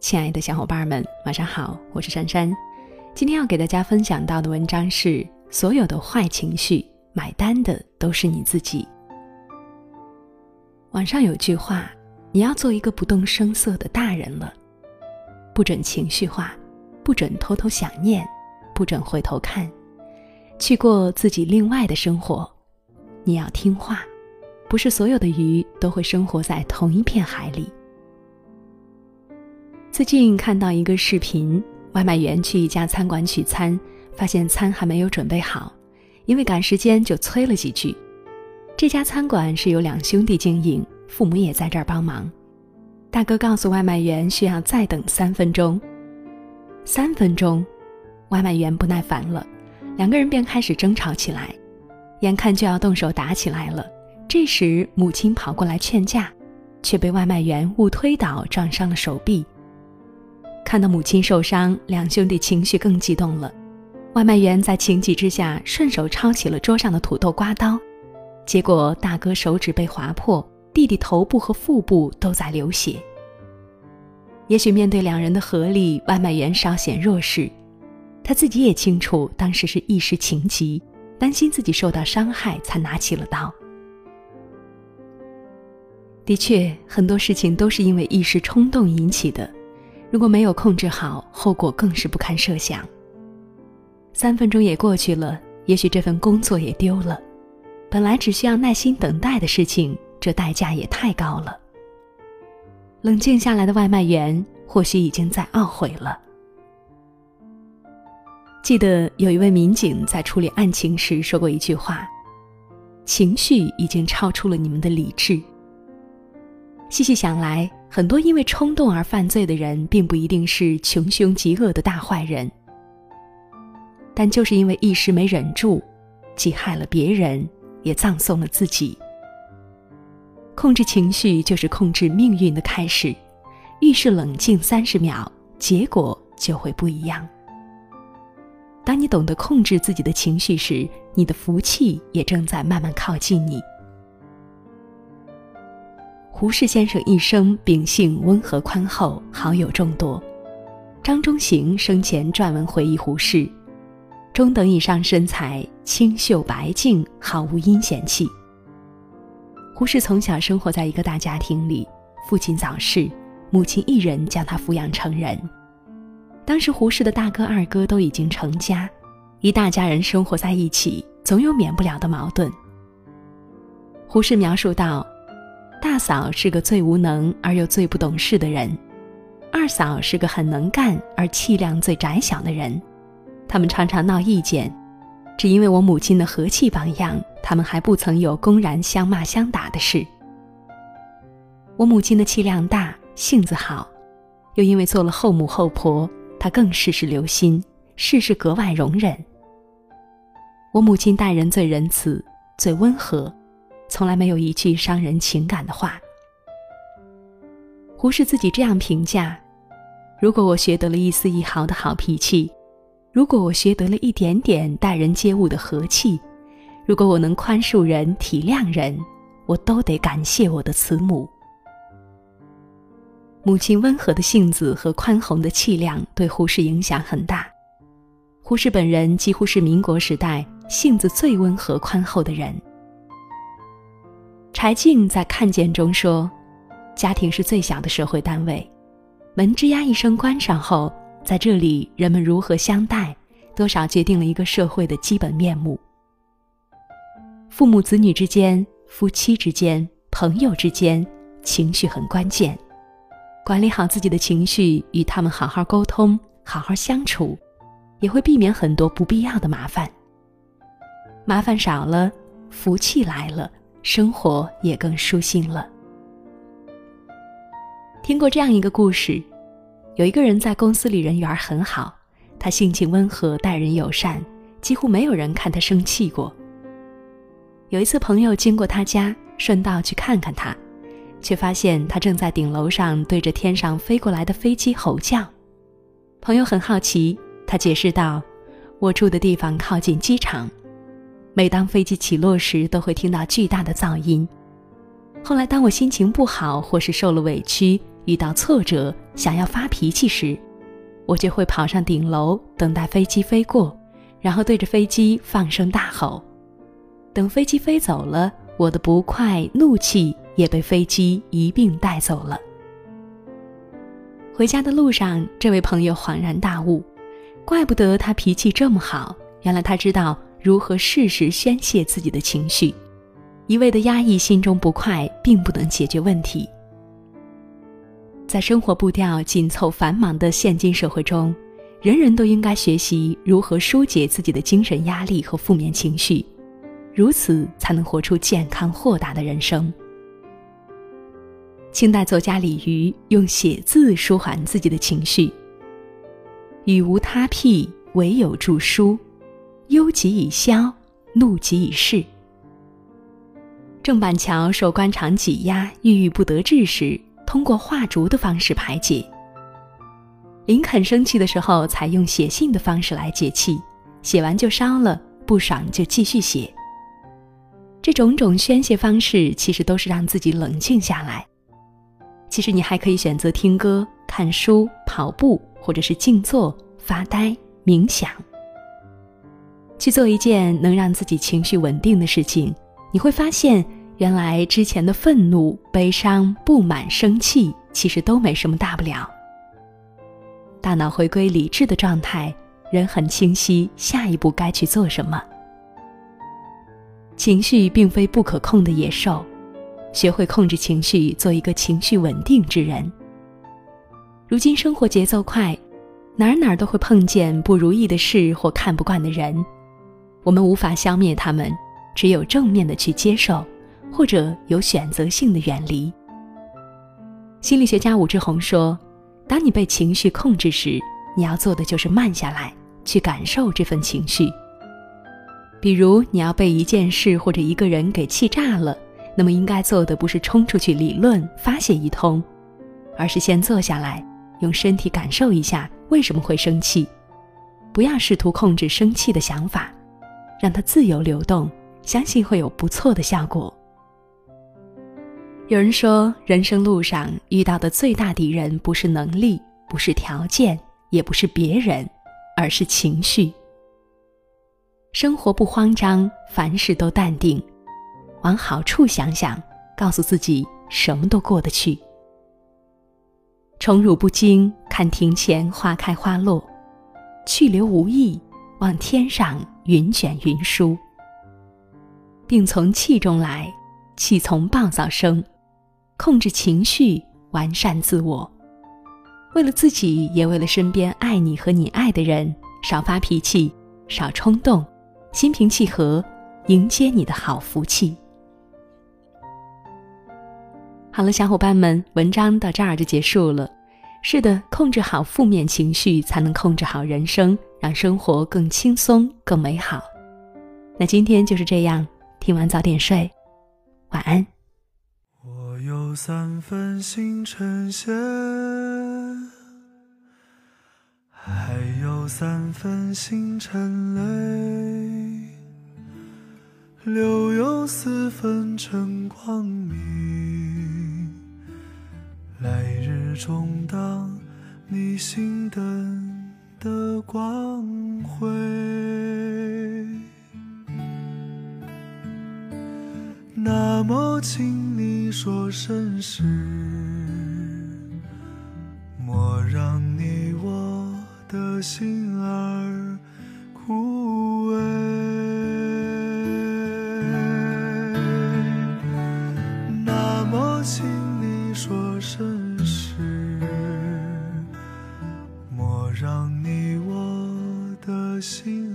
亲爱的小伙伴们，晚上好，我是珊珊。今天要给大家分享到的文章是：所有的坏情绪，买单的都是你自己。网上有句话：你要做一个不动声色的大人了，不准情绪化，不准偷偷想念，不准回头看，去过自己另外的生活。你要听话，不是所有的鱼都会生活在同一片海里。最近看到一个视频，外卖员去一家餐馆取餐，发现餐还没有准备好，因为赶时间就催了几句。这家餐馆是由两兄弟经营，父母也在这儿帮忙。大哥告诉外卖员需要再等三分钟。三分钟，外卖员不耐烦了，两个人便开始争吵起来，眼看就要动手打起来了。这时母亲跑过来劝架，却被外卖员误推倒，撞伤了手臂。看到母亲受伤，两兄弟情绪更激动了。外卖员在情急之下，顺手抄起了桌上的土豆刮刀，结果大哥手指被划破，弟弟头部和腹部都在流血。也许面对两人的合力，外卖员稍显弱势，他自己也清楚当时是一时情急，担心自己受到伤害才拿起了刀。的确，很多事情都是因为一时冲动引起的。如果没有控制好，后果更是不堪设想。三分钟也过去了，也许这份工作也丢了。本来只需要耐心等待的事情，这代价也太高了。冷静下来的外卖员或许已经在懊悔了。记得有一位民警在处理案情时说过一句话：“情绪已经超出了你们的理智。”细细想来。很多因为冲动而犯罪的人，并不一定是穷凶极恶的大坏人，但就是因为一时没忍住，既害了别人，也葬送了自己。控制情绪就是控制命运的开始，遇事冷静三十秒，结果就会不一样。当你懂得控制自己的情绪时，你的福气也正在慢慢靠近你。胡适先生一生秉性温和宽厚，好友众多。张中行生前撰文回忆胡适：中等以上身材，清秀白净，毫无阴险气。胡适从小生活在一个大家庭里，父亲早逝，母亲一人将他抚养成人。当时胡适的大哥、二哥都已经成家，一大家人生活在一起，总有免不了的矛盾。胡适描述道。大嫂是个最无能而又最不懂事的人，二嫂是个很能干而气量最窄小的人，他们常常闹意见，只因为我母亲的和气榜样，他们还不曾有公然相骂相打的事。我母亲的气量大，性子好，又因为做了后母后婆，他更事事留心，事事格外容忍。我母亲待人最仁慈，最温和。从来没有一句伤人情感的话。胡适自己这样评价：如果我学得了一丝一毫的好脾气，如果我学得了一点点待人接物的和气，如果我能宽恕人、体谅人，我都得感谢我的慈母。母亲温和的性子和宽宏的气量对胡适影响很大。胡适本人几乎是民国时代性子最温和宽厚的人。柴静在《看见》中说：“家庭是最小的社会单位，门吱呀一声关上后，在这里人们如何相待，多少决定了一个社会的基本面目。父母子女之间、夫妻之间、朋友之间，情绪很关键。管理好自己的情绪，与他们好好沟通、好好相处，也会避免很多不必要的麻烦。麻烦少了，福气来了。”生活也更舒心了。听过这样一个故事，有一个人在公司里人缘很好，他性情温和，待人友善，几乎没有人看他生气过。有一次，朋友经过他家，顺道去看看他，却发现他正在顶楼上对着天上飞过来的飞机吼叫。朋友很好奇，他解释道：“我住的地方靠近机场。”每当飞机起落时，都会听到巨大的噪音。后来，当我心情不好，或是受了委屈，遇到挫折，想要发脾气时，我就会跑上顶楼，等待飞机飞过，然后对着飞机放声大吼。等飞机飞走了，我的不快、怒气也被飞机一并带走了。回家的路上，这位朋友恍然大悟，怪不得他脾气这么好，原来他知道如何适时宣泄自己的情绪。一味的压抑心中不快，并不能解决问题。在生活步调紧凑繁忙的现今社会中，人人都应该学习如何疏解自己的精神压力和负面情绪。如此才能活出健康豁达的人生。清代作家李渔用写字舒缓自己的情绪。语无他癖，唯有著书，忧极以消，怒极以释。郑板桥受官场挤压，郁郁不得志时，通过画竹的方式排解。林肯生气的时候，采用写信的方式来解气，写完就烧了，不爽就继续写。这种种宣泄方式，其实都是让自己冷静下来。其实你还可以选择听歌、看书、跑步，或者是静坐、发呆、冥想，去做一件能让自己情绪稳定的事情。你会发现，原来之前的愤怒、悲伤、不满、生气，其实都没什么大不了。大脑回归理智的状态，人很清晰，下一步该去做什么。情绪并非不可控的野兽，学会控制情绪，做一个情绪稳定之人。如今生活节奏快，哪儿哪儿都会碰见不如意的事或看不惯的人，我们无法消灭他们，只有正面的去接受，或者有选择性的远离。心理学家武志红说：“当你被情绪控制时，你要做的就是慢下来，去感受这份情绪。”比如你要被一件事或者一个人给气炸了，那么应该做的不是冲出去理论发泄一通，而是先坐下来，用身体感受一下为什么会生气，不要试图控制生气的想法，让它自由流动，相信会有不错的效果。有人说，人生路上遇到的最大敌人不是能力，不是条件，也不是别人，而是情绪。生活不慌张，凡事都淡定，往好处想想，告诉自己什么都过得去。宠辱不惊，看庭前花开花落；去留无意，望天上云卷云舒。病从气中来，气从暴躁生。控制情绪，完善自我，为了自己，也为了身边爱你和你爱的人，少发脾气，少冲动。心平气和，迎接你的好福气。好了，小伙伴们，文章到这儿就结束了。是的，控制好负面情绪，才能控制好人生，让生活更轻松、更美好。那今天就是这样，听完早点睡，晚安。我有三分心成仙。还有三分星辰泪，留有四分真光明，来日中当你心灯的光辉。那么，请你说声是，莫让你我。的心儿。心